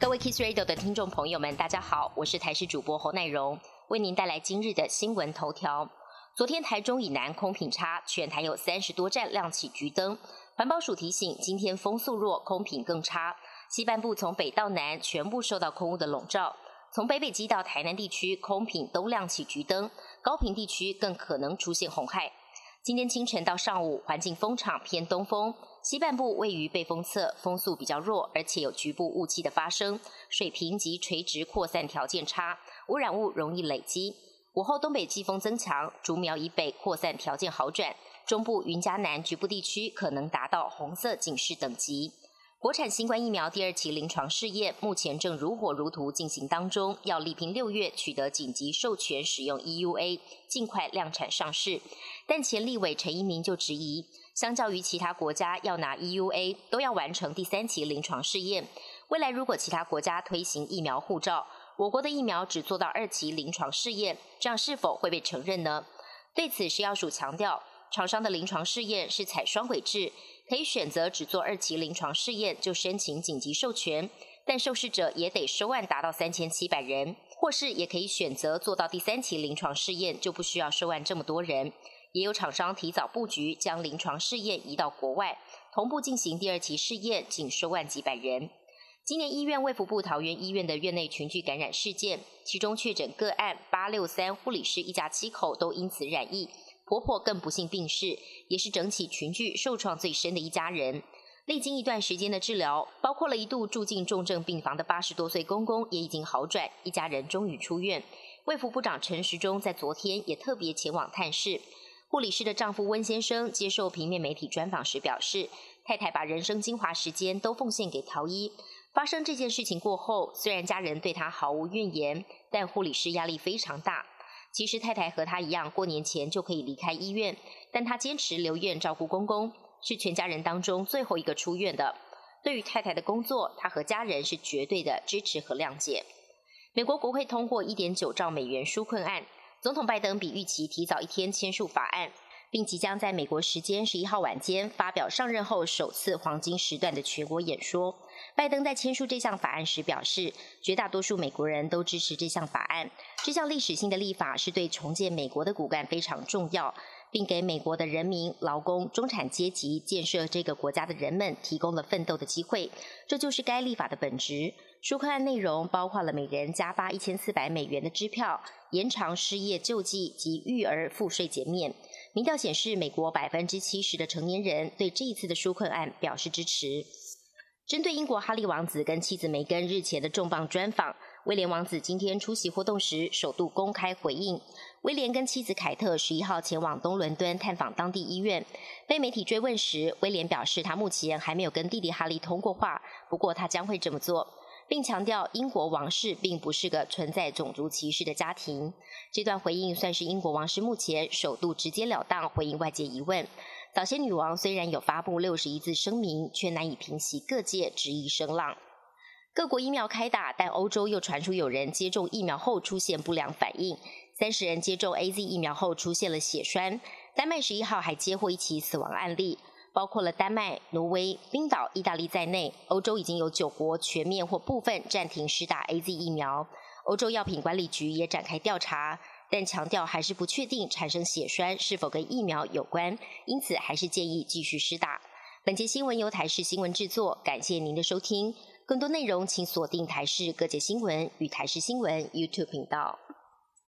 各位 Kiss Radio 的听众朋友们，大家好，我是台视主播侯乃荣，为您带来今日的新闻头条。昨天台中以南空品差，全台有三十多站亮起橘灯。环保署提醒，今天风速弱，空品更差。西半部从北到南全部受到空污的笼罩，从北北基到台南地区空品都亮起橘灯，高屏地区更可能出现红害。今天清晨到上午，环境风场偏东风，西半部位于背风侧，风速比较弱，而且有局部雾气的发生，水平及垂直扩散条件差，污染物容易累积。午后东北季风增强，竹苗以北扩散条件好转，中部云嘉南局部地区可能达到红色警示等级。国产新冠疫苗第二期临床试验目前正如火如荼进行当中，要力拼六月取得紧急授权使用 EUA，尽快量产上市。但前立委陈一鸣就质疑，相较于其他国家要拿 EUA，都要完成第三期临床试验。未来如果其他国家推行疫苗护照，我国的疫苗只做到二期临床试验，这样是否会被承认呢？对此，食药署强调，厂商的临床试验是采双轨制。可以选择只做二期临床试验就申请紧急授权，但受试者也得收案达到三千七百人，或是也可以选择做到第三期临床试验就不需要收案这么多人。也有厂商提早布局，将临床试验移到国外，同步进行第二期试验，仅收案几百人。今年医院卫福部桃园医院的院内群聚感染事件，其中确诊个案八六三护理师一家七口都因此染疫。婆婆更不幸病逝，也是整起群聚受创最深的一家人。历经一段时间的治疗，包括了一度住进重症病房的八十多岁公公也已经好转，一家人终于出院。卫福部长陈时中在昨天也特别前往探视。护理师的丈夫温先生接受平面媒体专访时表示，太太把人生精华时间都奉献给陶医。发生这件事情过后，虽然家人对他毫无怨言，但护理师压力非常大。其实太太和他一样，过年前就可以离开医院，但他坚持留院照顾公公，是全家人当中最后一个出院的。对于太太的工作，他和家人是绝对的支持和谅解。美国国会通过一点九兆美元纾困案，总统拜登比预期提早一天签署法案，并即将在美国时间十一号晚间发表上任后首次黄金时段的全国演说。拜登在签署这项法案时表示，绝大多数美国人都支持这项法案。这项历史性的立法是对重建美国的骨干非常重要，并给美国的人民、劳工、中产阶级建设这个国家的人们提供了奋斗的机会。这就是该立法的本质。纾困案内容包括了每人加发一千四百美元的支票、延长失业救济及育儿赋税减免。民调显示，美国百分之七十的成年人对这一次的纾困案表示支持。针对英国哈利王子跟妻子梅根日前的重磅专访，威廉王子今天出席活动时首度公开回应。威廉跟妻子凯特十一号前往东伦敦探访当地医院。被媒体追问时，威廉表示他目前还没有跟弟弟哈利通过话，不过他将会这么做，并强调英国王室并不是个存在种族歧视的家庭。这段回应算是英国王室目前首度直截了当回应外界疑问。早先女王虽然有发布六十一字声明，却难以平息各界质疑声浪。各国疫苗开打，但欧洲又传出有人接种疫苗后出现不良反应，三十人接种 A Z 疫苗后出现了血栓。丹麦十一号还接获一起死亡案例，包括了丹麦、挪威、冰岛、意大利在内，欧洲已经有九国全面或部分暂停施打 A Z 疫苗。欧洲药品管理局也展开调查。但强调还是不确定产生血栓是否跟疫苗有关，因此还是建议继续施打。本节新闻由台视新闻制作，感谢您的收听。更多内容请锁定台视各界新闻与台视新闻 YouTube 频道。